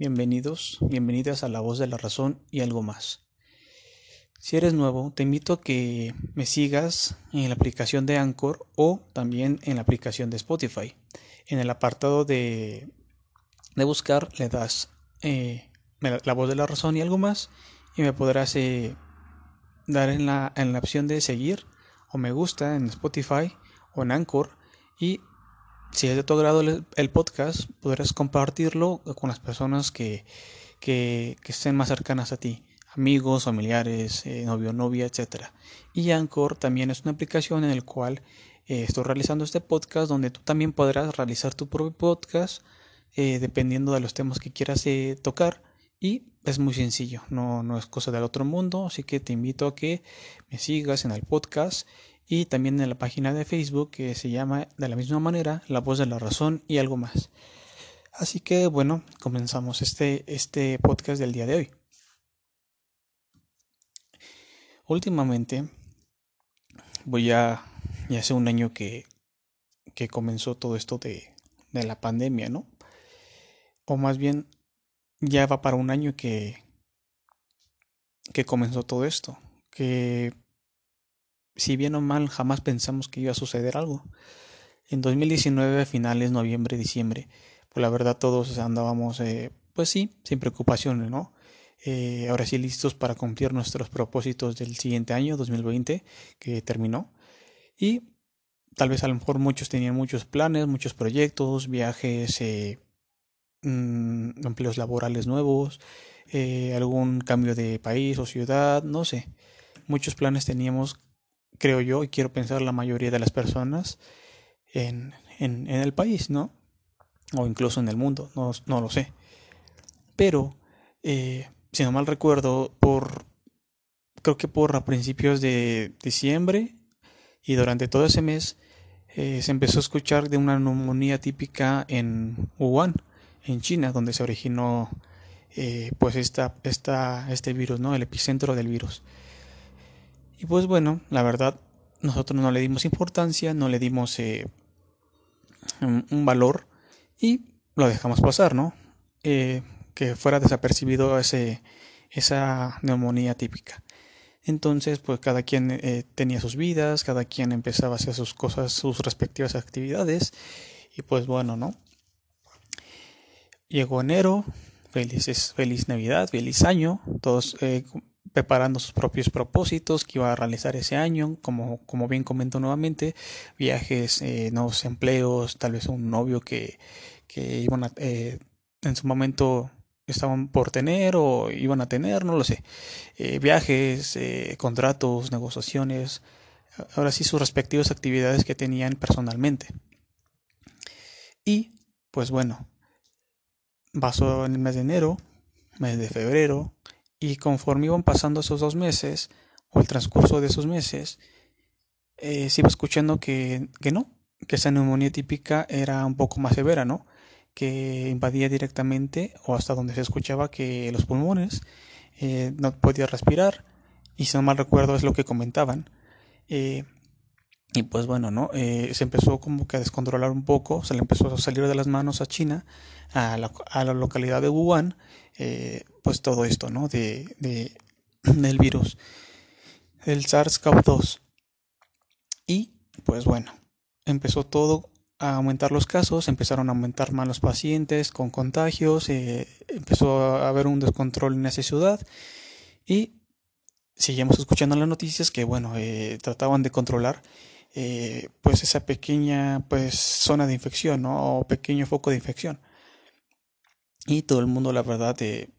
bienvenidos, bienvenidas a La Voz de la Razón y algo más. Si eres nuevo, te invito a que me sigas en la aplicación de Anchor o también en la aplicación de Spotify. En el apartado de, de buscar le das eh, La Voz de la Razón y algo más y me podrás eh, dar en la, en la opción de seguir o me gusta en Spotify o en Anchor y si es de tu agrado el, podcast, podrás compartirlo con las personas que, que, estén más cercanas a ti, amigos, familiares, eh, novio, novia, etc. Y Anchor también es una aplicación en la cual eh, estoy realizando este podcast donde tú también podrás realizar tu propio podcast eh, dependiendo de los temas que quieras tocar. Y es muy sencillo, no, no es cosa del otro mundo, así que te invito a que me sigas en el podcast y también en la página de Facebook que se llama de la misma manera La voz de la razón y algo más. Así que bueno, comenzamos este, este podcast del día de hoy. Últimamente, voy a, ya hace un año que, que comenzó todo esto de, de la pandemia, ¿no? O más bien, ya va para un año que, que comenzó todo esto, que si bien o mal jamás pensamos que iba a suceder algo. En 2019, finales noviembre, diciembre, pues la verdad todos andábamos, eh, pues sí, sin preocupaciones, ¿no? Eh, ahora sí listos para cumplir nuestros propósitos del siguiente año, 2020, que terminó. Y tal vez a lo mejor muchos tenían muchos planes, muchos proyectos, viajes, eh, mm, empleos laborales nuevos, algún cambio de país o ciudad, no sé. Muchos planes teníamos creo yo, y quiero pensar la mayoría de las personas en, en, el país, ¿no? O incluso en el mundo, no, no lo sé. Pero, eh, si no mal recuerdo, por, creo que por a principios de diciembre y durante todo ese mes, eh, se empezó a escuchar de una neumonía típica en Wuhan, en China, donde se originó eh, pues esta, esta, este virus, ¿no? El epicentro del virus. Y pues bueno, la verdad, nosotros no le dimos importancia, no le dimos eh, un valor y lo dejamos pasar, ¿no? Eh, que fuera desapercibido ese, esa neumonía típica. Entonces, pues cada quien eh, tenía sus vidas, cada quien empezaba a hacer sus cosas, sus respectivas actividades. Y pues bueno, ¿no? Llegó enero, felices, feliz Navidad, feliz año, todos preparando sus propios propósitos que iba a realizar ese año, como, como bien comento nuevamente, viajes, eh, nuevos empleos, tal vez un novio que, que iban a, eh, en su momento estaban por tener o iban a tener, no lo sé, eh, viajes, contratos, negociaciones, ahora sí sus respectivas actividades que tenían personalmente. Y pues bueno, pasó en el mes de enero, mes de febrero, y conforme iban pasando esos dos meses, o el transcurso de esos meses, eh, se iba escuchando que, que no, que esa neumonía típica era un poco más severa, ¿no? Que invadía directamente, o hasta donde se escuchaba que los pulmones eh, no podía respirar, y si no mal recuerdo es lo que comentaban. Eh, y pues bueno, ¿no? Se empezó como que a descontrolar un poco, se le empezó a salir de las manos a China, a la, a la localidad de Wuhan, pues todo esto, ¿no? De, de, del virus, el SARS-CoV-2. Y pues bueno, empezó todo a aumentar los casos, empezaron a aumentar más los pacientes con contagios, eh, empezó a haber un descontrol en esa ciudad y seguimos escuchando las noticias que bueno, trataban de controlar eh, pues esa pequeña pues zona de infección ¿no? o pequeño foco de infección y todo el mundo la verdad eh,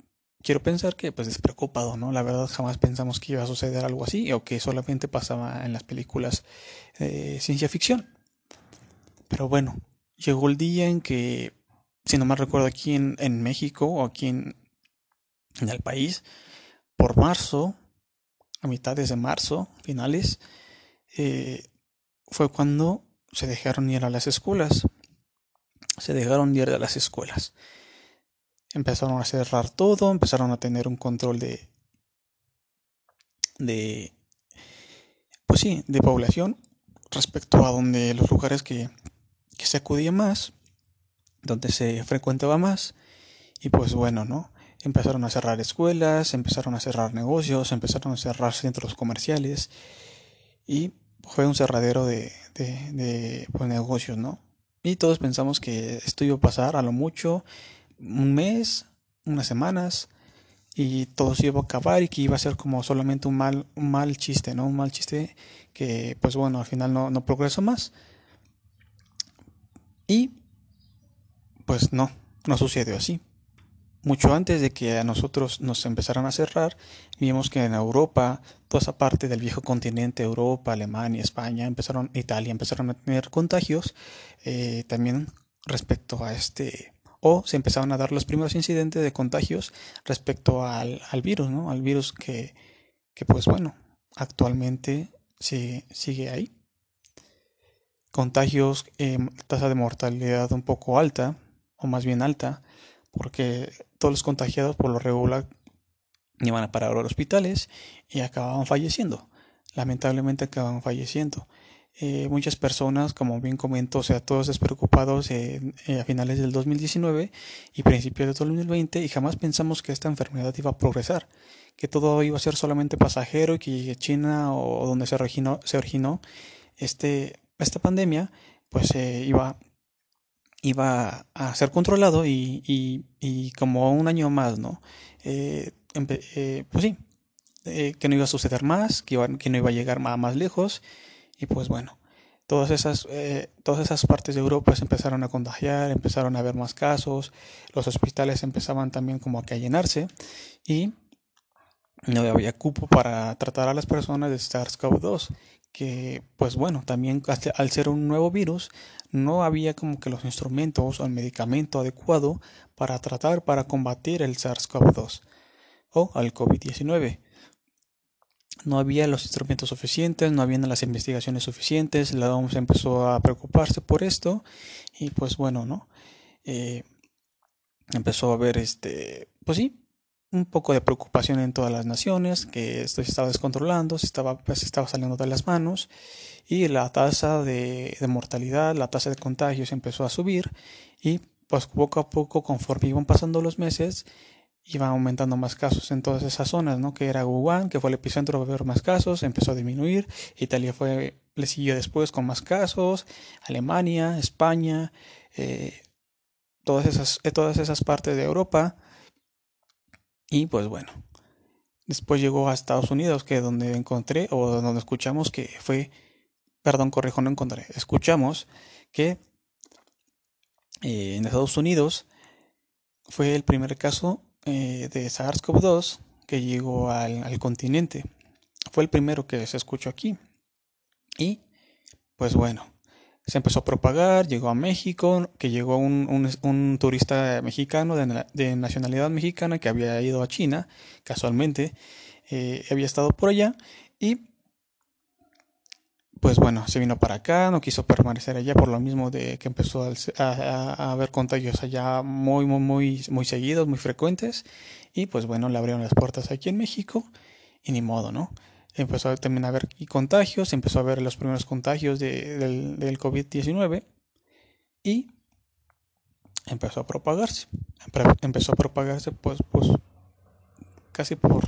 quiero pensar que pues despreocupado no la verdad jamás pensamos que iba a suceder algo así o que solamente pasaba en las películas de ciencia ficción pero bueno llegó el día en que si no me recuerdo aquí en, en México o aquí en, en el país por marzo a mitades de marzo finales eh, fue cuando se dejaron ir a las escuelas. Se dejaron ir a las escuelas. Empezaron a cerrar todo, empezaron a tener un control de de pues sí, de población respecto a donde los lugares que, que se acudía más, donde se frecuentaba más Y pues bueno, ¿no? Empezaron a cerrar escuelas, empezaron a cerrar negocios, empezaron a cerrar centros comerciales y fue un cerradero de, de, de pues, negocios, ¿no? Y todos pensamos que esto iba a pasar a lo mucho un mes, unas semanas, y todo se iba a acabar y que iba a ser como solamente un mal, un mal chiste, ¿no? Un mal chiste que, pues bueno, al final no, no progresó más. Y, pues no, no sucedió así. Mucho antes de que a nosotros nos empezaran a cerrar, vimos que en Europa, toda esa parte del viejo continente, Europa, Alemania, España, empezaron, Italia, empezaron a tener contagios, eh, también respecto a este, o se empezaron a dar los primeros incidentes de contagios respecto al, al virus, ¿no? Al virus que, que pues bueno, actualmente sí, sigue ahí. Contagios, eh, tasa de mortalidad un poco alta, o más bien alta, porque todos los contagiados por lo regular iban a parar a los hospitales y acababan falleciendo. Lamentablemente acababan falleciendo. Eh, muchas personas, como bien comento, o sea, todos despreocupados eh, a finales del 2019 y principios del 2020 y jamás pensamos que esta enfermedad iba a progresar, que todo iba a ser solamente pasajero y que China o donde se originó, se originó este, esta pandemia, pues eh, iba iba a ser controlado y, y, y como un año más, ¿no? Eh, pues sí, que no iba a suceder más, que, iba, que no iba a llegar más, más lejos y pues bueno, todas esas, eh, todas esas partes de Europa se empezaron a contagiar, empezaron a haber más casos, los hospitales empezaban también como a llenarse y no había cupo para tratar a las personas de SARS-CoV-2 que pues bueno, también al ser un nuevo virus, no había como que los instrumentos o el medicamento adecuado para tratar, para combatir el SARS-CoV-2 o al COVID-19. No había los instrumentos suficientes, no habían las investigaciones suficientes, la OMS empezó a preocuparse por esto y pues bueno, ¿no? Eh, empezó a ver este, pues sí, un poco de preocupación en todas las naciones, que esto se estaba descontrolando, se estaba, pues, estaba saliendo de las manos y la tasa de, de, mortalidad, la tasa de contagios empezó a subir y pues poco a poco conforme iban pasando los meses iban aumentando más casos en todas esas zonas, ¿no? Que era Wuhan, que fue el epicentro de ver más casos, empezó a disminuir, Italia fue, le siguió después con más casos, Alemania, España, eh, todas, esas, todas esas partes de Europa, y pues bueno, después llegó a Estados Unidos, que es donde encontré, o donde escuchamos que fue, perdón, corrijo, no encontré, escuchamos que eh, en Estados Unidos fue el primer caso eh, de SARS-CoV-2 que llegó al, al continente. Fue el primero que se escuchó aquí. Y pues bueno, se empezó a propagar, llegó a México, que llegó un, un, turista mexicano de, de, nacionalidad mexicana que había ido a China, casualmente, eh, había estado por allá y pues bueno, se vino para acá, no quiso permanecer allá por lo mismo de que empezó a, a, a haber contagios allá muy, muy, muy, muy seguidos, muy frecuentes y pues bueno, le abrieron las puertas aquí en México y ni modo, ¿no? empezó también a haber contagios, empezó a ver los primeros contagios de, del, del COVID-19 y empezó a propagarse. Empezó a propagarse pues, pues casi por,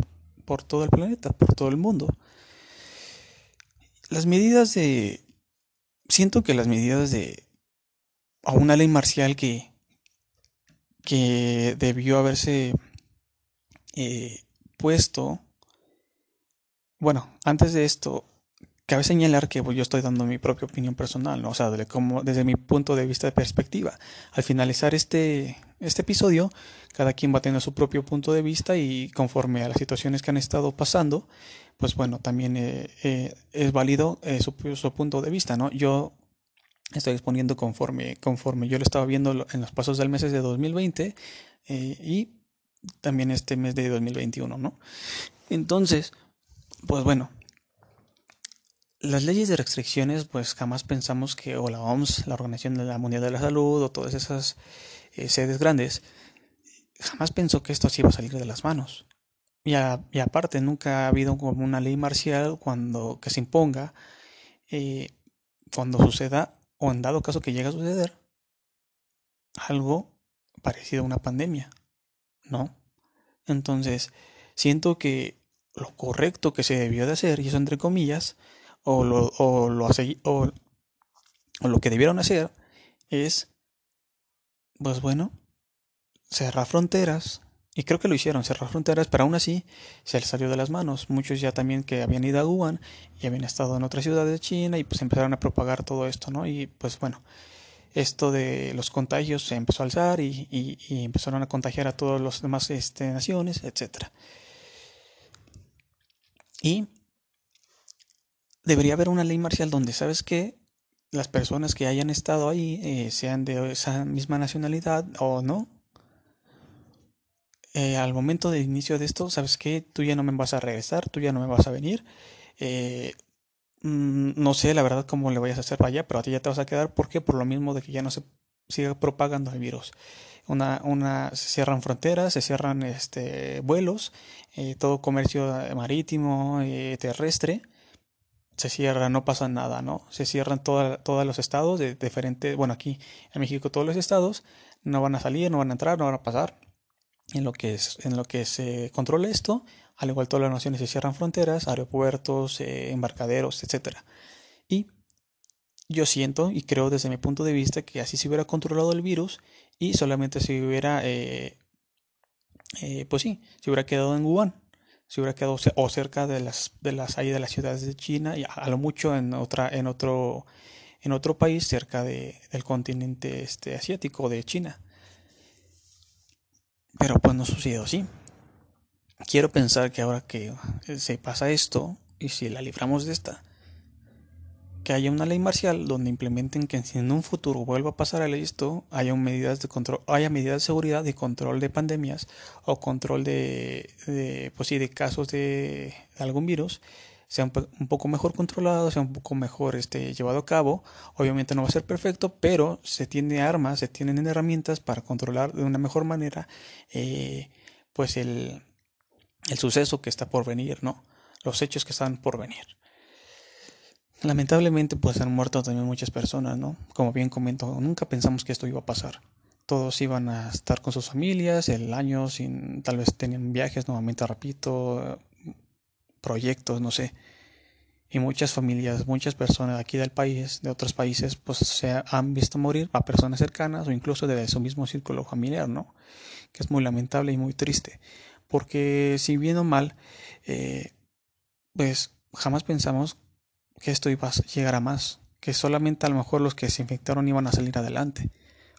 por todo el planeta, por todo el mundo. Las medidas de... Siento que las medidas de... A una ley marcial que, que debió haberse eh, puesto bueno, antes de esto, cabe señalar que pues, yo estoy dando mi propia opinión personal, ¿no? o sea, como, desde mi punto de vista de perspectiva. Al finalizar este, este episodio, cada quien va a tener su propio punto de vista y conforme a las situaciones que han estado pasando, pues bueno, también eh, eh, es válido eh, su, su, punto de vista, ¿no? Yo estoy exponiendo conforme, conforme yo lo estaba viendo en los pasos del mes de 2020 y también este mes de 2021, ¿no? Entonces, pues bueno, las leyes de restricciones, pues jamás pensamos que o la OMS, la Organización Mundial de la Salud o todas esas eh, sedes grandes, jamás pensó que esto así iba a salir de las manos. Y, a, y aparte, nunca ha habido como una ley marcial cuando que se imponga eh, cuando suceda o en dado caso que llegue a suceder algo parecido a una pandemia. ¿no? Entonces, siento que lo correcto que se debió de hacer, y eso entre comillas, o lo, o lo, o, lo que debieron hacer es, pues bueno, cerrar fronteras, y creo que lo hicieron, cerrar fronteras, pero aún así se les salió de las manos. Muchos ya también que habían ido a Wuhan y habían estado en otras ciudades de China y pues empezaron a propagar todo esto, ¿no? Y pues bueno, esto de los contagios se empezó a alzar y, y, empezaron a contagiar a todas las demás este, naciones, etc. Y debería haber una ley marcial donde, ¿sabes qué? Las personas que hayan estado ahí, eh, sean de esa misma nacionalidad o no, eh, al momento del inicio de esto, ¿sabes qué? Tú ya no me vas a regresar, tú ya no me vas a venir. Eh, mm, no sé la verdad cómo le vayas a hacer para allá, pero a ti ya te vas a quedar. ¿Por qué? Por lo mismo de que ya no se sigue propagando el virus. Una, una, se cierran fronteras, se cierran este, vuelos, todo comercio marítimo, terrestre, se cierra, no pasa nada, ¿no? Se cierran todos los estados de diferentes, bueno, aquí en México todos los estados no van a salir, no van a entrar, no van a pasar en lo que, es, en lo que se controla esto, al igual todas las naciones se cierran fronteras, aeropuertos, eh, embarcaderos, etc. Y yo siento y creo desde mi punto de vista que así se hubiera controlado el virus y solamente se hubiera, eh, eh, pues sí, se hubiera quedado en Wuhan, se hubiera quedado o cerca de las, de las, ahí de las ciudades de China y a, lo mucho en, otra, en, otro, en otro país cerca de, del continente este, asiático de China. Pero pues no sucedió así. Quiero pensar que ahora que se pasa esto, y si la libramos de esta, que haya una ley marcial donde implementen que si en un futuro vuelva a pasar esto, haya medidas de control, haya medidas de seguridad y control de pandemias o control de, pues sí, de casos de algún virus sea un, poco mejor controlado, sea un poco mejor este, llevado a cabo. Obviamente no va a ser perfecto, pero se tiene armas, se tienen herramientas para controlar de una mejor manera eh, pues el, el suceso que está por venir, ¿no? Los hechos que están por venir. Lamentablemente pues han muerto también muchas personas, ¿no? Como bien comento, nunca pensamos que esto iba a pasar. Todos iban a estar con sus familias, el año sin, tal vez tenían viajes, nuevamente repito, proyectos, no sé. Y muchas familias, muchas personas aquí del país, de otros países, pues se han visto morir a personas cercanas o incluso de su mismo círculo familiar, ¿no? Que es muy lamentable y muy triste. Porque si bien o mal, eh, pues jamás pensamos que esto iba a llegar a más. Que solamente a lo mejor los que se infectaron iban a salir adelante.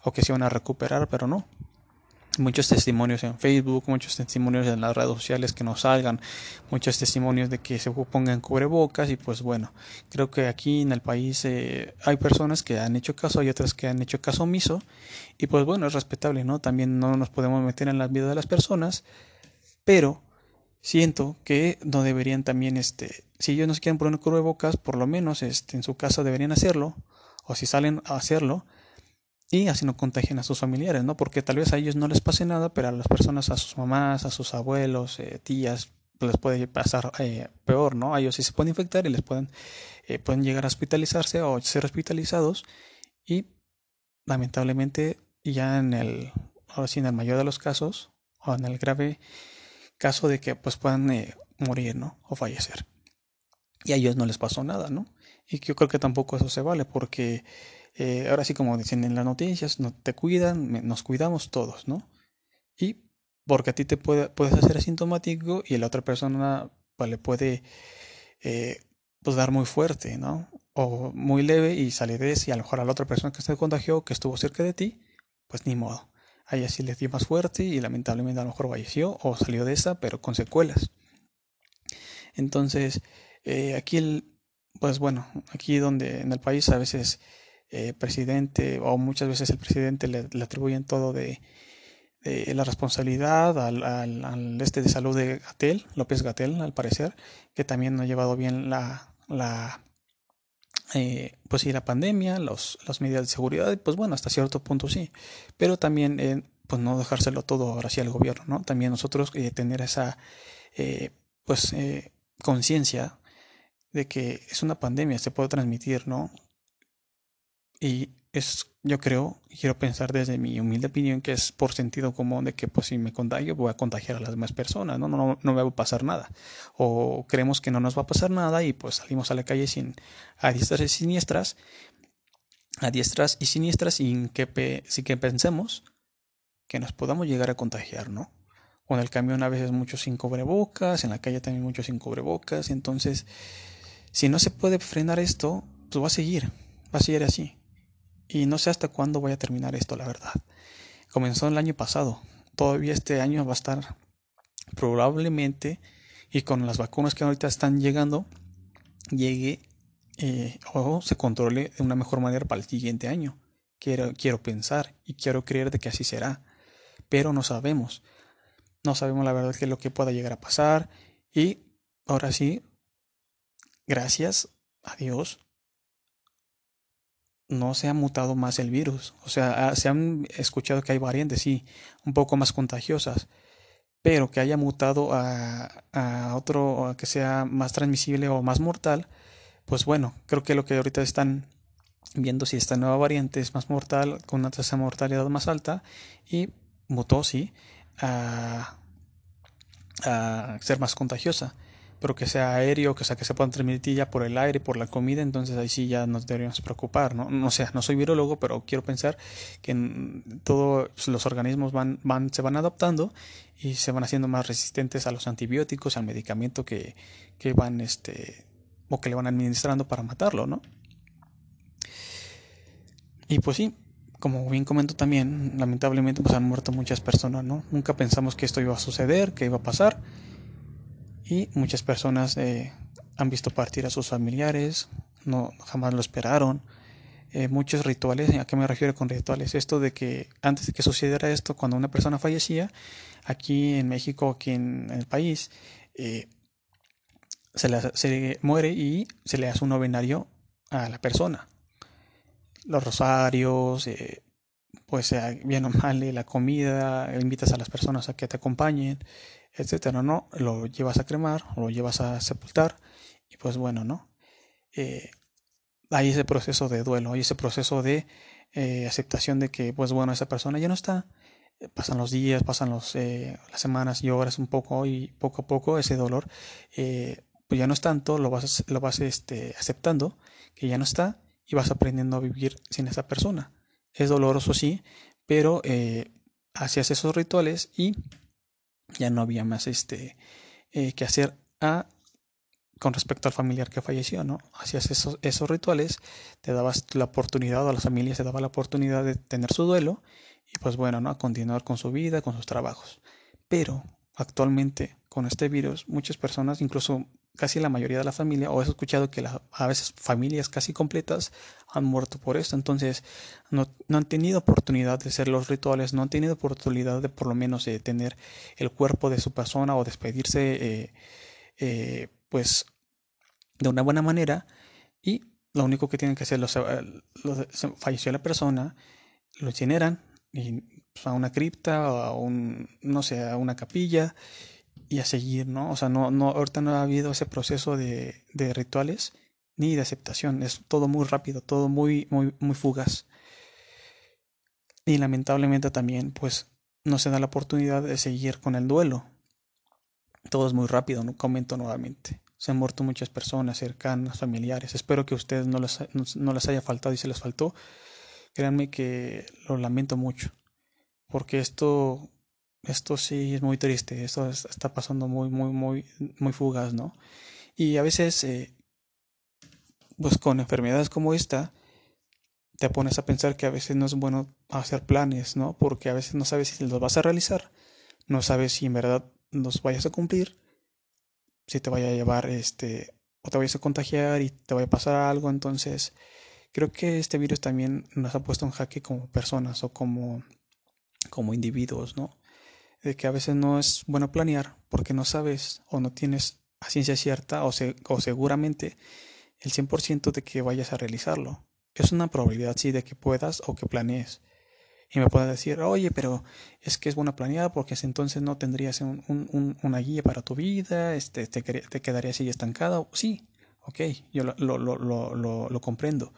O que se iban a recuperar, pero no muchos testimonios en Facebook, muchos testimonios en las redes sociales que nos salgan, muchos testimonios de que se pongan cubrebocas y pues bueno, creo que aquí en el país eh, hay personas que han hecho caso, hay otras que han hecho caso omiso y pues bueno, es respetable, ¿no? También no nos podemos meter en la vida de las personas, pero siento que no deberían también, este, si ellos no se quieren poner cubrebocas, por lo menos este, en su casa deberían hacerlo, o si salen a hacerlo, y así no contagian a sus familiares, ¿no? Porque tal vez a ellos no les pase nada, pero a las personas, a sus mamás, a sus abuelos, eh, tías, pues les puede pasar eh, peor, ¿no? A ellos sí se pueden infectar y les pueden, eh, pueden llegar a hospitalizarse o ser hospitalizados y lamentablemente ya en el, ahora sí en el mayor de los casos o en el grave caso de que pues puedan morir, ¿no? O fallecer. Y a ellos no les pasó nada, ¿no? Y yo creo que tampoco eso se vale porque eh, ahora sí como dicen en las noticias, no te cuidan, nos cuidamos todos, ¿no? Y porque a ti te puede, puedes hacer asintomático y a la otra persona pues, le puede eh, pues dar muy fuerte, ¿no? O muy leve y salir de eso y a lo mejor a la otra persona que se contagió, que estuvo cerca de ti, pues ni modo. Ahí así le dio más fuerte y lamentablemente a lo mejor falleció o salió de esa, pero con secuelas. Entonces, eh, aquí el, pues bueno, aquí donde en el país a veces eh, presidente o muchas veces el presidente le, atribuyen todo de, la responsabilidad al, este de salud de Gatel, López Gatel, al parecer, que también no ha llevado bien la eh, pues sí, la pandemia, los, las medidas de seguridad, pues bueno, hasta cierto punto sí, pero también eh, pues no dejárselo todo ahora sí al gobierno, ¿no? También nosotros tener esa pues conciencia de que es una pandemia, se puede transmitir, ¿no? Y es, yo creo, quiero pensar desde mi humilde opinión que es por sentido común de que pues si me contagio voy a contagiar a las demás personas, ¿no? No, no, me va a pasar nada. O creemos que no nos va a pasar nada y pues salimos a la calle sin a diestras y siniestras, a diestras y siniestras sin que, sin que pensemos que nos podamos llegar a contagiar, ¿no? O en el camión a veces muchos sin cubrebocas, en la calle también muchos sin cubrebocas, entonces si no se puede frenar esto, pues va a seguir, va a seguir así. Y no sé hasta cuándo voy a terminar esto, la verdad. Comenzó el año pasado. Todavía este año va a estar probablemente, y con las vacunas que ahorita están llegando, llegue eh, o se controle de una mejor manera para el siguiente año. Quiero, quiero pensar y quiero creer de que así será. Pero no sabemos. No sabemos la verdad que lo que pueda llegar a pasar. Y ahora sí, gracias a Dios, no se ha mutado más el virus. O sea, se han escuchado que hay variantes, sí, un poco más contagiosas, pero que haya mutado a, a otro que sea más transmisible o más mortal, pues bueno, creo que lo que ahorita están viendo si esta nueva variante es más mortal, con una tasa de mortalidad más alta, y mutó, sí, a, a ser más contagiosa pero que sea aéreo, que sea que se puedan transmitir ya por el aire, por la comida, entonces ahí sí ya nos deberíamos preocupar, ¿no? No sé, no soy virologo, pero quiero pensar que todos los organismos van, van, se van adaptando y se van haciendo más resistentes a los antibióticos, al medicamento que, que van, este, o que le van administrando para matarlo, ¿no? Y pues sí, como bien comento también, lamentablemente pues han muerto muchas personas, ¿no? Nunca pensamos que esto iba a suceder, que iba a pasar y muchas personas eh, han visto partir a sus familiares, no jamás lo esperaron. Eh, muchos rituales, ¿a qué me refiero con rituales? Esto de que antes de que sucediera esto, cuando una persona fallecía, aquí en México, aquí en, el país, eh, se, le, se, muere y se le hace un novenario a la persona. Los rosarios, pues bien o mal, la comida, invitas a las personas a que te acompañen, etcétera, ¿no? Lo llevas a cremar lo llevas a sepultar y pues bueno, ¿no? Eh, hay ese proceso de duelo, hay ese proceso de eh, aceptación de que pues bueno, esa persona ya no está, eh, pasan los días, pasan los, las semanas y horas un poco y poco a poco ese dolor pues ya no es tanto, lo vas, lo vas este, aceptando que ya no está y vas aprendiendo a vivir sin esa persona. Es doloroso, sí, pero hacías esos rituales y ya no había más este eh, que hacer a con respecto al familiar que falleció, ¿no? Hacías esos, esos rituales, te dabas la oportunidad, a las familias se daba la oportunidad de tener su duelo y pues bueno, ¿no? A continuar con su vida, con sus trabajos. Pero actualmente con este virus, muchas personas, incluso casi la mayoría de la familia, o he escuchado que a veces familias casi completas han muerto por esto, entonces no, han tenido oportunidad de hacer los rituales, no han tenido oportunidad de por lo menos de tener el cuerpo de su persona o despedirse eh, eh, pues de una buena manera. Y lo único que tienen que hacer, los, falleció la persona, lo incineran y, pues, a una cripta o a un, no sé, a una capilla y a seguir, ¿no? O sea, no, no, ahorita no ha habido ese proceso de, de rituales ni de aceptación. Es todo muy rápido, todo muy, muy, muy fugaz. Y lamentablemente también, pues, no se da la oportunidad de seguir con el duelo. Todo es muy rápido, no comento nuevamente. Se han muerto muchas personas cercanas, familiares. Espero que a ustedes no les, no les haya faltado y se les faltó. Créanme que lo lamento mucho. Porque esto esto sí es muy triste, esto está pasando muy, muy, muy, muy fugaz, ¿no? Y a veces, eh, pues con enfermedades como esta, te pones a pensar que a veces no es bueno hacer planes, ¿no? Porque a veces no sabes si los vas a realizar, no sabes si en verdad los vayas a cumplir, si te vaya a llevar, este, o te vayas a contagiar y te vaya a pasar algo, entonces creo que este virus también nos ha puesto en jaque como personas o como, como individuos, ¿no? De que a veces no es bueno planear porque no sabes o no tienes a ciencia cierta o, o seguramente el 100% de que vayas a realizarlo. Es una probabilidad, sí, de que puedas o que planees. Y me puedes decir, oye, pero es que es bueno planear porque entonces no tendrías una guía para tu vida, este, te, te quedarías así estancado. Sí, ok, yo lo, lo, lo, lo comprendo.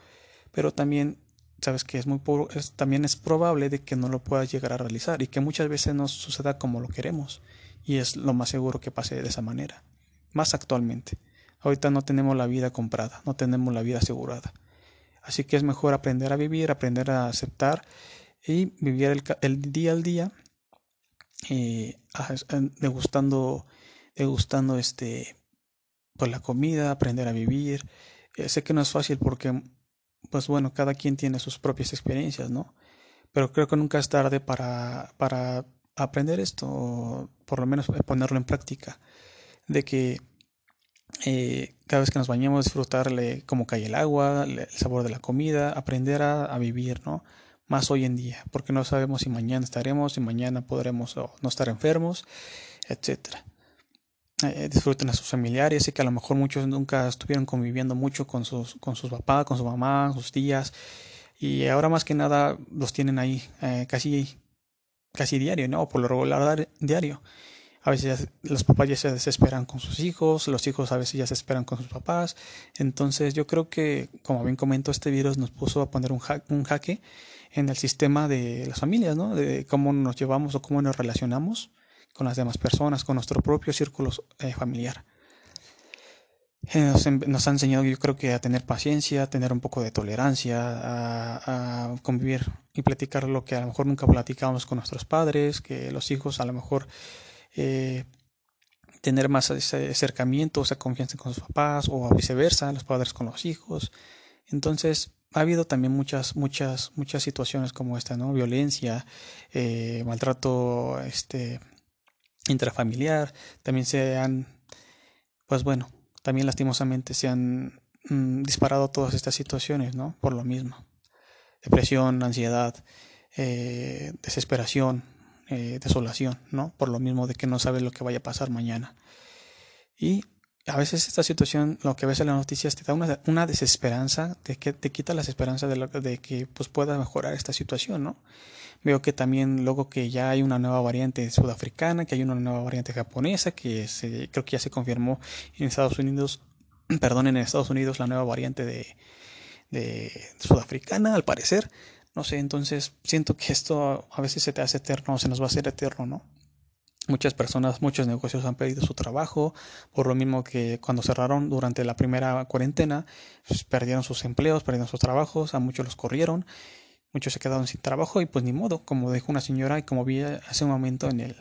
Pero también sabes que es muy es, también es probable de que no lo puedas llegar a realizar y que muchas veces no suceda como lo queremos. Y es lo más seguro que pase de esa manera más actualmente. Ahorita no tenemos la vida comprada no tenemos la vida asegurada. Así que es mejor aprender a vivir aprender a aceptar y vivir el, día al día eh, degustando degustando este pues la comida aprender a vivir. Eh, sé que no es fácil porque pues bueno, cada quien tiene sus propias experiencias, ¿no? Pero creo que nunca es tarde para, para aprender esto, o por lo menos ponerlo en práctica, de que eh, cada vez que nos bañemos disfrutarle cómo cae el agua, el sabor de la comida, aprender a, a, vivir, ¿no? Más hoy en día, porque no sabemos si mañana estaremos, si mañana podremos no estar enfermos, etcétera. Eh, disfruten a sus familiares y que a lo mejor muchos nunca estuvieron conviviendo mucho con sus, con sus papás, con su mamá, sus tías y ahora más que nada los tienen ahí eh, casi, casi diario, ¿no? Por lo regular diario. A veces los papás ya se desesperan con sus hijos, los hijos a veces ya se esperan con sus papás. Entonces yo creo que, como bien comentó, este virus nos puso a poner un, un jaque en el sistema de las familias, ¿no? De cómo nos llevamos o cómo nos relacionamos con las demás personas, con nuestro propio círculo eh, familiar. Eh, nos, ha enseñado yo creo que a tener paciencia, a tener un poco de tolerancia, a, convivir y platicar lo que a lo mejor nunca platicábamos con nuestros padres, que los hijos a lo mejor eh, tener más ese acercamiento, esa confianza con sus papás o viceversa, los padres con los hijos. Entonces, ha habido también muchas, muchas, muchas situaciones como esta, ¿no? Violencia, maltrato, este, intrafamiliar, también se han, pues bueno, también lastimosamente se han mm, disparado todas estas situaciones, ¿no? Por lo mismo. Depresión, ansiedad, eh, desesperación, eh, desolación, ¿no? Por lo mismo de que no sabes lo que vaya a pasar mañana. Y a veces esta situación, lo que ves en las noticias, te da una, desesperanza, de que te quita las esperanzas de, de que pues, pueda mejorar esta situación, ¿no? Veo que también luego que ya hay una nueva variante sudafricana, que hay una nueva variante japonesa, que se, creo que ya se confirmó en Estados Unidos, perdón, en Estados Unidos la nueva variante de, de sudafricana, al parecer. No sé, entonces siento que esto a veces se te hace eterno, se nos va a hacer eterno, ¿no? Muchas personas, muchos negocios han perdido su trabajo, por lo mismo que cuando cerraron durante la primera cuarentena, pues perdieron sus empleos, perdieron sus trabajos, a muchos los corrieron muchos se quedaron sin trabajo y pues ni modo, como dijo una señora y como vi hace un momento en el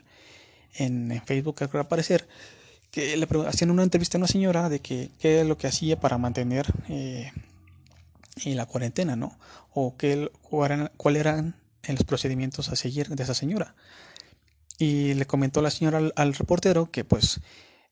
en, Facebook al aparecer que le hacían una entrevista a una señora de que qué es lo que hacía para mantener eh, la cuarentena, ¿no? O qué cuáles eran los procedimientos a seguir de esa señora. Y le comentó la señora al reportero que pues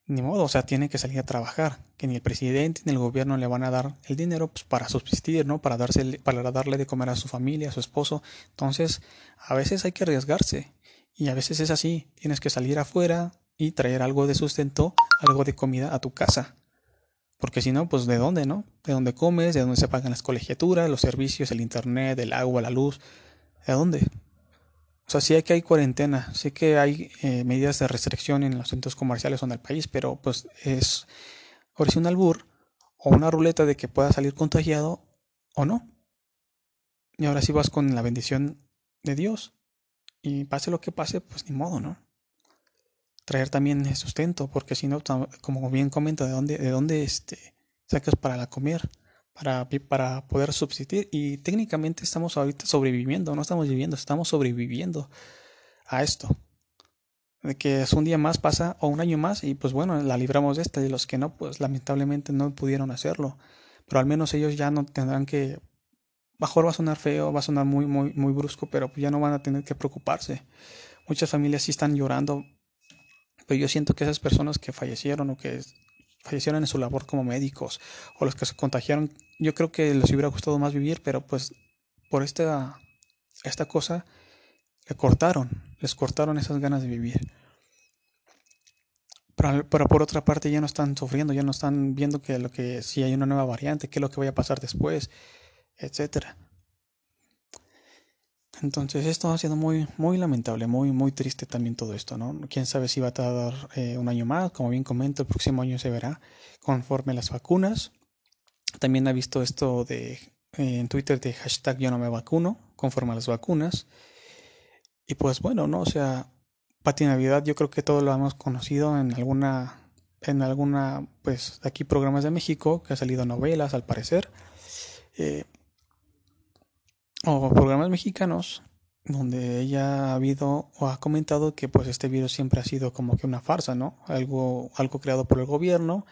ni modo, o sea, tiene que salir a trabajar, que ni el presidente ni el gobierno le van a dar el dinero pues, para subsistir, ¿no? Para, darse, para darle de comer a su familia, a su esposo. Entonces, a veces hay que arriesgarse y a veces es así, tienes que salir afuera y traer algo de sustento, algo de comida a tu casa. Porque si no, pues de dónde, ¿no? De dónde comes, de dónde se pagan las colegiaturas, los servicios, el internet, el agua, la luz, ¿de dónde? O sea, sí hay que hay cuarentena, sí que hay eh, medidas de restricción en los centros comerciales o en el país, pero pues es ahora un albur o una ruleta de que pueda salir contagiado o no. Y ahora sí vas con la bendición de Dios. Y pase lo que pase, pues ni modo, ¿no? Traer también el sustento, porque si no, como bien comenta, ¿de dónde, de dónde este, sacas para la comer? Para, para poder subsistir. Y técnicamente estamos ahorita sobreviviendo, no estamos viviendo, estamos sobreviviendo a esto. De que es un día más pasa o un año más y pues bueno, la libramos de esta y los que no, pues lamentablemente no pudieron hacerlo. Pero al menos ellos ya no tendrán que... Mejor va a sonar feo, va a sonar muy, muy, muy brusco, pero ya no van a tener que preocuparse. Muchas familias sí están llorando, pero yo siento que esas personas que fallecieron o que fallecieron en su labor como médicos o los que se contagiaron, yo creo que les hubiera gustado más vivir, pero pues por esta, esta cosa le cortaron, les cortaron esas ganas de vivir. Pero, pero, por otra parte ya no están sufriendo, ya no están viendo que lo que si hay una nueva variante, qué es lo que vaya a pasar después, etcétera. Entonces esto ha sido muy, muy lamentable, muy, muy triste también todo esto, ¿no? Quién sabe si va a tardar eh, un año más, como bien comento, el próximo año se verá conforme las vacunas. También ha visto esto de en Twitter de hashtag yo no me vacuno, conforme a las vacunas. Y pues bueno, ¿no? O sea, Pati Navidad yo creo que todos lo hemos conocido en alguna, en alguna, pues aquí programas de México, que ha salido novelas al parecer, eh, o programas mexicanos, donde ella ha habido o ha comentado que pues este virus siempre ha sido como que una farsa, ¿no? Algo, algo creado por el gobierno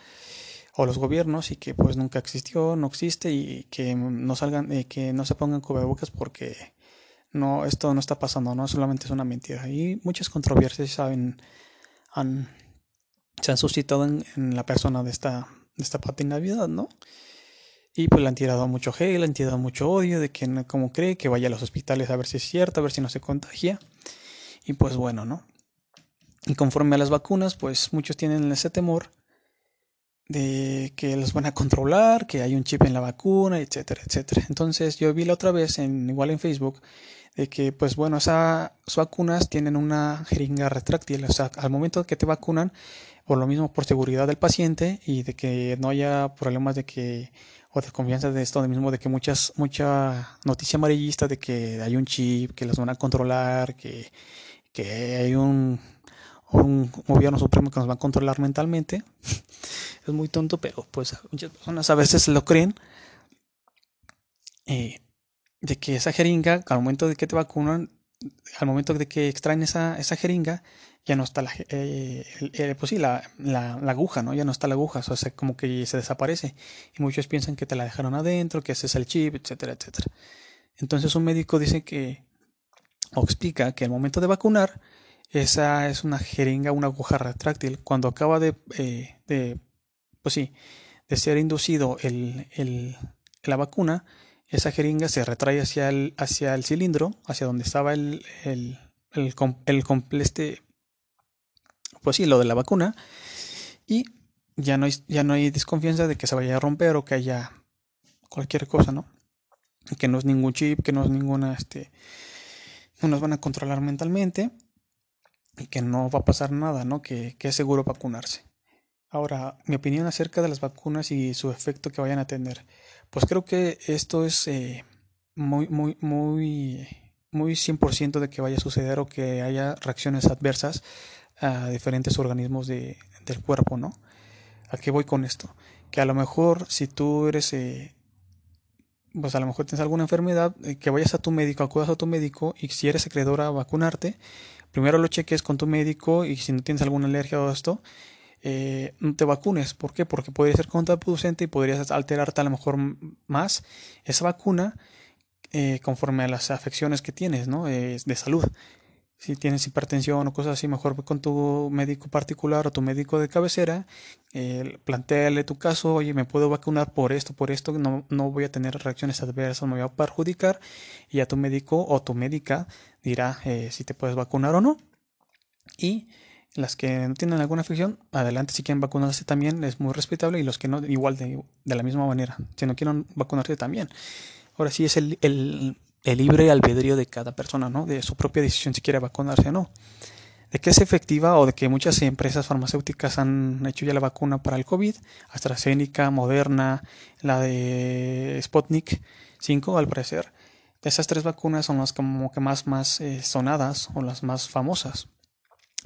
o los gobiernos y que pues nunca existió, no existe y que no salgan, eh, que no se pongan cubrebocas porque no, esto no está pasando, no solamente es una mentira. Y muchas controversias han, se han suscitado en, la persona de esta, de esta Navidad, ¿no? Y pues le han tirado mucho hate, le han tirado mucho odio de que como cree que vaya a los hospitales a ver si es cierto, a ver si no se contagia. Y pues bueno, ¿no? Y conforme a las vacunas, pues muchos tienen ese temor de que los van a controlar, que hay un chip en la vacuna, etcétera, etcétera. Entonces yo vi la otra vez, en, igual en Facebook, de que pues bueno, esas vacunas tienen una jeringa retráctil, o sea, al momento que te vacunan, por lo mismo por seguridad del paciente y de que no haya problemas de que o de confianza de esto mismo de que muchas mucha noticia amarillista de que hay un chip que los van a controlar que, que hay un un gobierno supremo que nos va a controlar mentalmente. es muy tonto, pero pues muchas personas a veces lo creen. Eh, de que esa jeringa, al momento de que te vacunan, al momento de que extraen esa, esa jeringa, ya no está la, eh, pues sí, la, la, aguja, ¿no? Ya no está la aguja, o sea, como que se desaparece. Y muchos piensan que te la dejaron adentro, que ese es el chip, etcétera, etcétera. Entonces un médico dice que, o explica que al momento de vacunar, esa es una jeringa, una aguja retráctil. Cuando acaba de, eh, de pues sí, de ser inducido el, el, la vacuna, esa jeringa se retrae hacia el, hacia el cilindro, hacia donde estaba el, el, el, el este, pues sí, lo de la vacuna, y ya no, hay, ya no hay desconfianza de que se vaya a romper o que haya cualquier cosa, ¿no? Que no es ningún chip, que no es ninguna, este, no nos van a controlar mentalmente y que no va a pasar nada, ¿no? Que, que, es seguro vacunarse. Ahora, mi opinión acerca de las vacunas y su efecto que vayan a tener. Pues creo que esto es eh, muy, muy, muy, muy 100% de que vaya a suceder o que haya reacciones adversas a diferentes organismos de, del cuerpo, ¿no? ¿A qué voy con esto? Que a lo mejor si tú eres, eh, pues a lo mejor tienes alguna enfermedad, eh, que vayas a tu médico, acudas a tu médico y si eres acreedor a vacunarte, primero lo cheques con tu médico y si no tienes alguna alergia o esto, eh, no te vacunes. ¿Por qué? Porque podría ser contraproducente y podrías alterarte a lo mejor más esa vacuna eh, conforme a las afecciones que tienes, ¿no? de salud. Si tienes hipertensión o cosas así, mejor con tu médico particular o tu médico de cabecera, eh, tu caso, oye, me puedo vacunar por esto, por esto, no, no voy a tener reacciones adversas, me voy a perjudicar, y a tu médico o tu médica dirá eh, si te puedes vacunar o no. Y las que no tienen alguna afección, adelante si quieren vacunarse también, es muy respetable, y los que no, igual de, de la misma manera, si no quieren vacunarse también. Ahora sí es el, el libre albedrío de cada persona, ¿no? De su propia decisión si quiere vacunarse o no. De que es efectiva o de que muchas empresas farmacéuticas han hecho ya la vacuna para el COVID, AstraZeneca, Moderna, la de Sputnik 5 al parecer. Esas tres vacunas son las como que más, más eh, sonadas o las más famosas,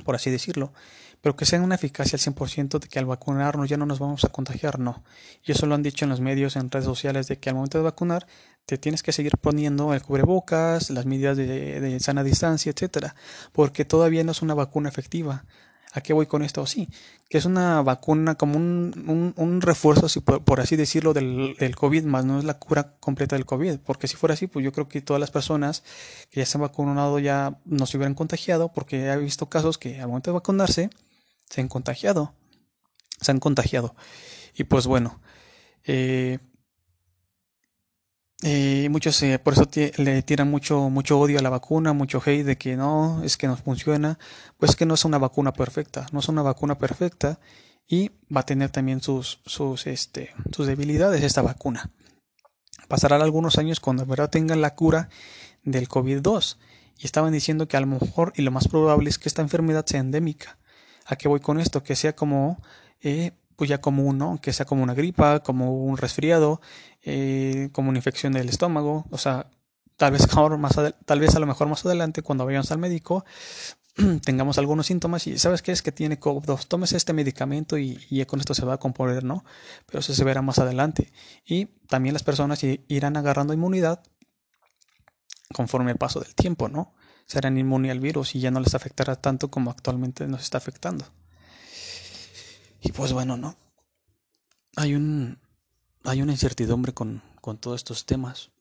por así decirlo. Pero que sean una eficacia al 100% de que al vacunarnos ya no nos vamos a contagiar, no. Y eso lo han dicho en los medios, en redes sociales, de que al momento de vacunar te tienes que seguir poniendo el cubrebocas, las medidas de, sana distancia, etcétera, porque todavía no es una vacuna efectiva. ¿A qué voy con esto? Sí, que es una vacuna como un, un, refuerzo, por, así decirlo, del, del, COVID, más no es la cura completa del COVID, porque si fuera así, pues yo creo que todas las personas que ya se han vacunado ya no se hubieran contagiado, porque he visto casos que al momento de vacunarse se han contagiado, se han contagiado. Y pues bueno, eh, eh, muchos eh, por eso le tiran mucho, mucho odio a la vacuna, mucho hate de que no, es que no funciona. Pues que no es una vacuna perfecta, no es una vacuna perfecta y va a tener también sus, sus, este, sus debilidades esta vacuna. Pasarán algunos años cuando en verdad tengan la cura del COVID-2 y estaban diciendo que a lo mejor y lo más probable es que esta enfermedad sea endémica. ¿A qué voy con esto? Que sea como eh, pues ya común, ¿no? Que sea como una gripa, como un resfriado, eh, como una infección del estómago, o sea, tal vez más tal vez a lo mejor más adelante cuando vayamos al médico tengamos algunos síntomas y sabes qué es que tiene COVID-2, tomes este medicamento y, y, con esto se va a componer, ¿no? Pero eso se verá más adelante. Y también las personas irán agarrando inmunidad conforme el paso del tiempo, ¿no? Serán inmunes al virus y ya no les afectará tanto como actualmente nos está afectando. Y pues bueno, ¿no? Hay un hay una incertidumbre con, con todos estos temas.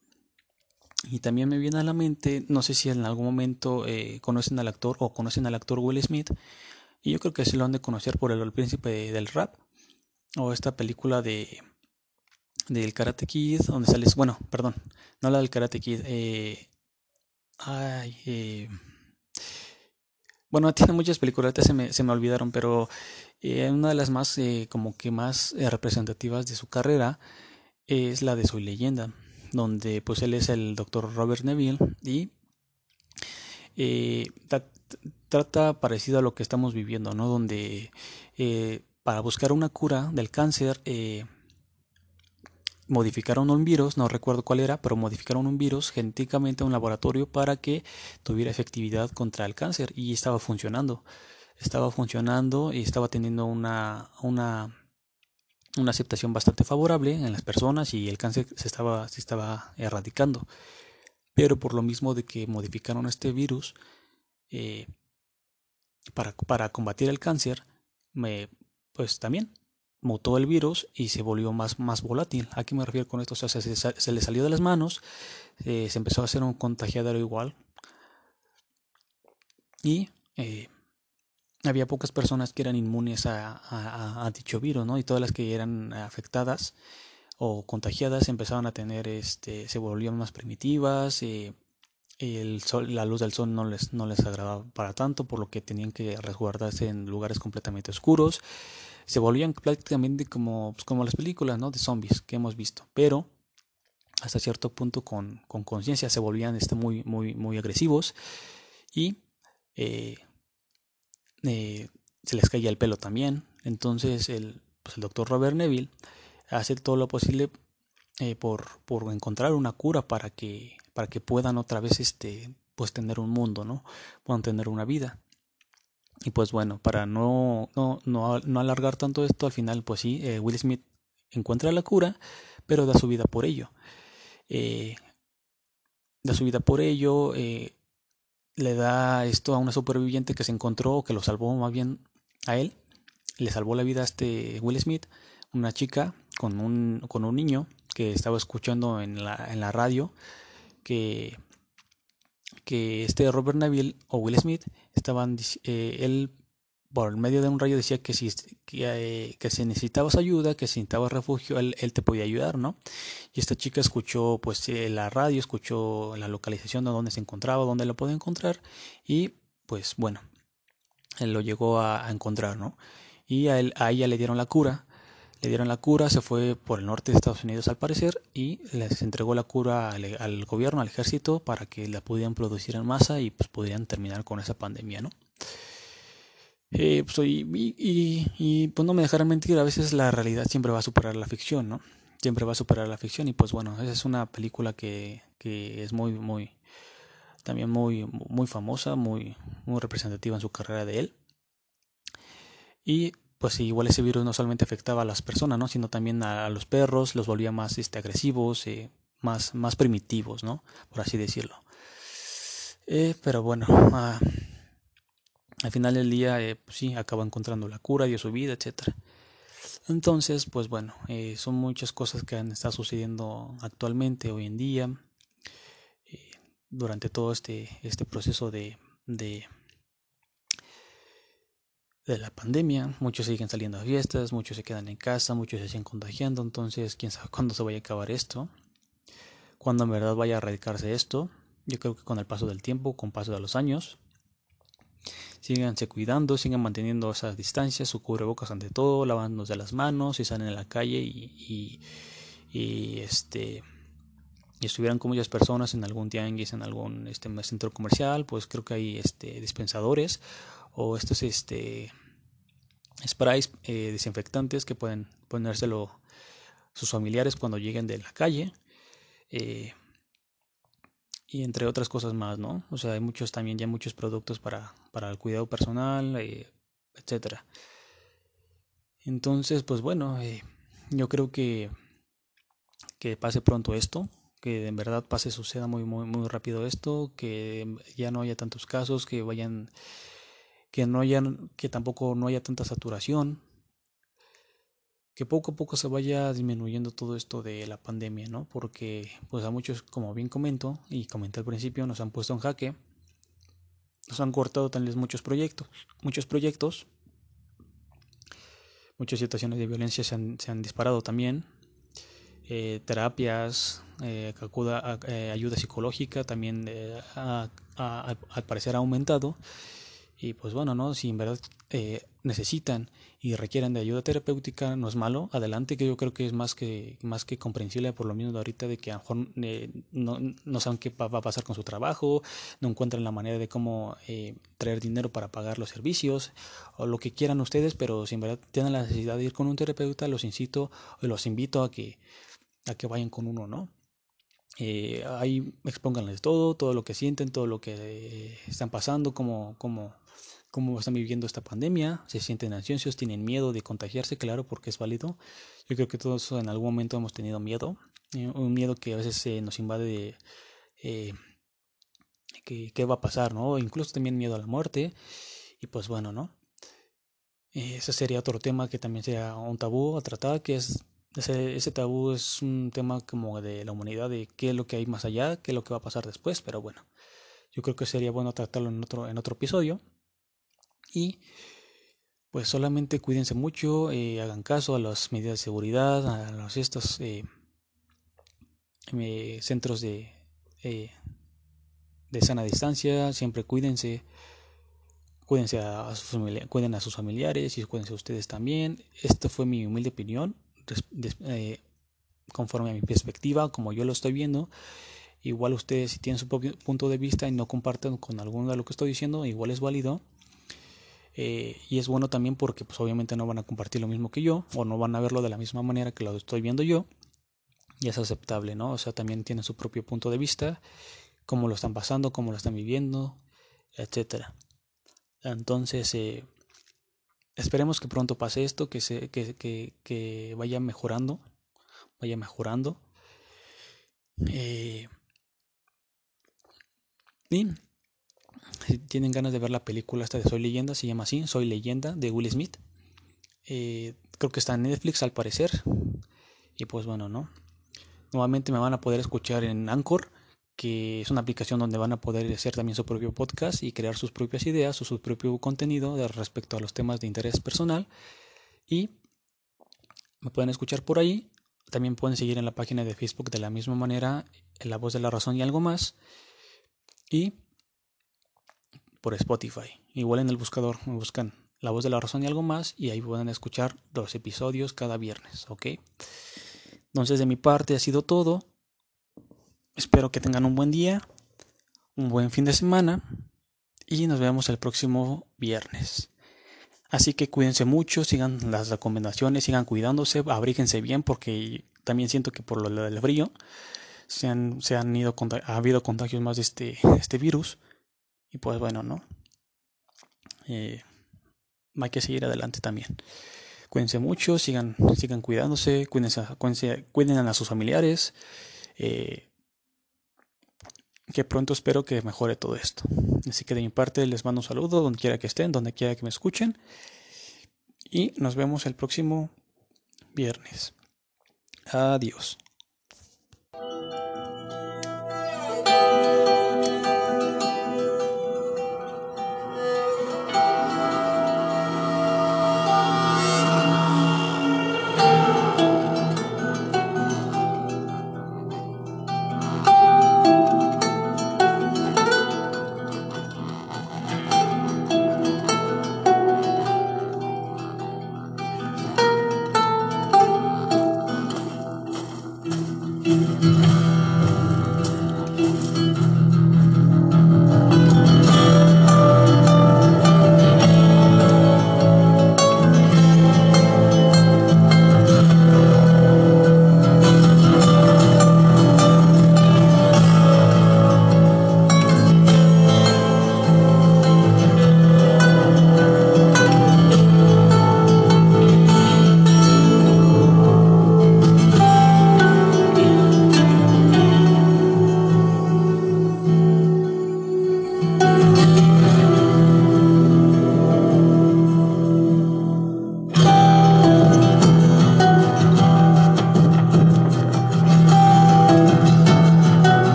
Y también me viene a la mente, no sé si en algún momento eh, conocen al actor o conocen al actor Will Smith. Y yo creo que se lo han de conocer por el, príncipe del rap. O esta película de del Karate Kid, donde sale, bueno, perdón, no la del Karate Kid, eh, ay, eh, bueno, tiene muchas películas, se me, se me olvidaron, pero eh, una de las más, eh, como que más eh, representativas de su carrera es la de Soy Leyenda, donde pues él es el doctor Robert Neville y trata parecido a lo que estamos viviendo, ¿no? Donde para buscar una cura del cáncer modificaron un virus, no recuerdo cuál era, pero modificaron un virus genéticamente en un laboratorio para que tuviera efectividad contra el cáncer y estaba funcionando estaba funcionando y estaba teniendo una, una, una aceptación bastante favorable en las personas y el cáncer se estaba, se estaba erradicando. Pero por lo mismo de que modificaron este virus eh, para, para combatir el cáncer, me, pues también mutó el virus y se volvió más, más volátil. ¿A qué me refiero con esto? O sea, se, le salió de las manos, eh, se empezó a hacer un contagiadero igual. Y eh, había pocas personas que eran inmunes a, dicho virus, ¿no? Y todas las que eran afectadas o contagiadas empezaban a tener, este, se volvían más primitivas, eh, el sol, la luz del sol no les, no les agradaba para tanto, por lo que tenían que resguardarse en lugares completamente oscuros, se volvían prácticamente como, pues, como las películas, ¿no? De zombies que hemos visto, pero hasta cierto punto con conciencia se volvían este, muy, muy, muy agresivos y eh, eh, se les caía el pelo también. Entonces el, pues el doctor Robert Neville hace todo lo posible eh, por, por, encontrar una cura para que, para que puedan otra vez este, pues tener un mundo, ¿no? Puedan tener una vida. Y pues bueno, para no, no, no, no alargar tanto esto, al final pues sí, eh, Will Smith encuentra la cura, pero da su vida por ello. da su vida por ello, le da esto a una superviviente que se encontró, que lo salvó más bien a él, le salvó la vida a este Will Smith, una chica con un, con un niño que estaba escuchando en la, en la radio que, que este Robert Neville o Will Smith estaban, eh, él por medio de un rayo decía que si, que, si necesitabas ayuda, que si necesitabas refugio, él, él, te podía ayudar, ¿no? Y esta chica escuchó pues eh, la radio, escuchó la localización de dónde se encontraba, dónde lo podía encontrar y pues bueno, él lo llegó a, encontrar, ¿no? Y a, él, a ella le dieron la cura, le dieron la cura, se fue por el norte de Estados Unidos al parecer y les entregó la cura al, al gobierno, al ejército, para que la pudieran producir en masa y pues pudieran terminar con esa pandemia, ¿no? Eh, pues, y, y, pues no me dejarán mentir, a veces la realidad siempre va a superar la ficción, ¿no? Siempre va a superar la ficción y pues bueno, esa es una película que, que es muy, muy, también muy, muy famosa, muy, muy representativa en su carrera de él. Y pues igual ese virus no solamente afectaba a las personas, ¿no? Sino también a, los perros, los volvía más este, agresivos, eh, más, más primitivos, ¿no? Por así decirlo. Eh, pero bueno, al final del día, eh, pues sí, acaba encontrando la cura, dio su vida, etc. Entonces, pues bueno, eh, son muchas cosas que han estado sucediendo actualmente, hoy en día, durante todo este, este proceso de, de la pandemia. Muchos siguen saliendo a fiestas, muchos se quedan en casa, muchos se siguen contagiando. Entonces, quién sabe cuándo se vaya a acabar esto, cuándo en verdad vaya a erradicarse esto. Yo creo que con el paso del tiempo, con paso de los años, síganse cuidando, sigan manteniendo esas distancias, su cubrebocas ante todo, lavándose las manos, si salen a la calle y, y, este y estuvieran con muchas personas en algún tianguis, en algún este, centro comercial, pues creo que hay este, dispensadores o estos este sprays eh, desinfectantes que pueden ponérselo sus familiares cuando lleguen de la calle. Eh, y entre otras cosas más, ¿no? O sea, hay muchos también ya muchos productos para, para el cuidado personal, eh, etcétera. Entonces, pues bueno, eh, yo creo que que pase pronto esto, que en verdad pase, suceda muy, muy, muy rápido esto, que ya no haya tantos casos, que vayan, que no hayan, que tampoco no haya tanta saturación, que poco a poco se vaya disminuyendo todo esto de la pandemia, ¿no? Porque pues a muchos, como bien comento y comenté al principio, nos han puesto en jaque, nos han cortado tal vez muchos proyectos, muchos proyectos, muchas situaciones de violencia se han, se han disparado también, eh, terapias, eh, acuda, eh, ayuda psicológica también al parecer ha aumentado y pues bueno, ¿no? Si en verdad eh, necesitan y requieren de ayuda terapéutica, no es malo, adelante, que yo creo que es más que, más que comprensible por lo mismo de ahorita de que a lo mejor eh, no, no, saben qué va a pasar con su trabajo, no encuentran la manera de cómo eh, traer dinero para pagar los servicios o lo que quieran ustedes, pero si en verdad tienen la necesidad de ir con un terapeuta, los incito los invito a que, a que vayan con uno, ¿no? Eh, ahí expónganles todo, todo lo que sienten, todo lo que están pasando, cómo, cómo, cómo están viviendo esta pandemia, se sienten ansiosos, tienen miedo de contagiarse, claro, porque es válido. Yo creo que todos en algún momento hemos tenido miedo, eh, un miedo que a veces nos invade de que, qué va a pasar, ¿no? Incluso también miedo a la muerte, y pues bueno, ¿no? ese sería otro tema que también sea un tabú a tratar, que es ese, ese tabú es un tema como de la humanidad, de qué es lo que hay más allá, qué es lo que va a pasar después, pero bueno, yo creo que sería bueno tratarlo en otro, en otro episodio. Y pues solamente cuídense mucho, eh, hagan caso a las medidas de seguridad, a los estos eh, eh, centros de, eh, de sana distancia, siempre cuídense, cuídense a, sus a sus familiares y cuídense a ustedes también. Esta fue mi humilde opinión eh, conforme a mi perspectiva, como yo lo estoy viendo. Igual ustedes si tienen su propio punto de vista y no comparten con alguno de lo que estoy diciendo, igual es válido. Eh, y es bueno también porque pues obviamente no van a compartir lo mismo que yo o no van a verlo de la misma manera que lo estoy viendo yo. Y es aceptable, ¿no? O sea, también tienen su propio punto de vista, cómo lo están pasando, cómo lo están viviendo, etcétera. Entonces, eh, esperemos que pronto pase esto, que, se, que, que, que vaya mejorando, vaya mejorando. Eh, y si tienen ganas de ver la película esta de Soy Leyenda, se llama así, Soy Leyenda, de Will Smith. Eh, creo que está en Netflix al parecer. Y pues bueno, ¿no? Nuevamente me van a poder escuchar en Anchor que es una aplicación donde van a poder hacer también su propio podcast y crear sus propias ideas o su propio contenido respecto a los temas de interés personal. Y me pueden escuchar por ahí. También pueden seguir en la página de Facebook de la misma manera, La Voz de la Razón y algo más. Y por Spotify. Igual en el buscador me buscan La Voz de la Razón y algo más y ahí pueden escuchar los episodios cada viernes, ¿ok? Entonces de mi parte ha sido todo. Espero que tengan un buen día, un buen fin de semana y nos vemos el próximo viernes. Así que cuídense mucho, sigan las recomendaciones, sigan cuidándose, abríguense bien porque también siento que por lo del frío se han, se han ido, ha habido contagios más de este, este virus. Y pues bueno, ¿no? Eh, hay que seguir adelante también. Cuídense mucho, sigan, sigan cuidándose, cuídense, cuídense, a sus familiares. Eh, que pronto espero que mejore todo esto. Así que de mi parte les mando un saludo donde quiera que estén, donde quiera que me escuchen. Y nos vemos el próximo viernes. Adiós.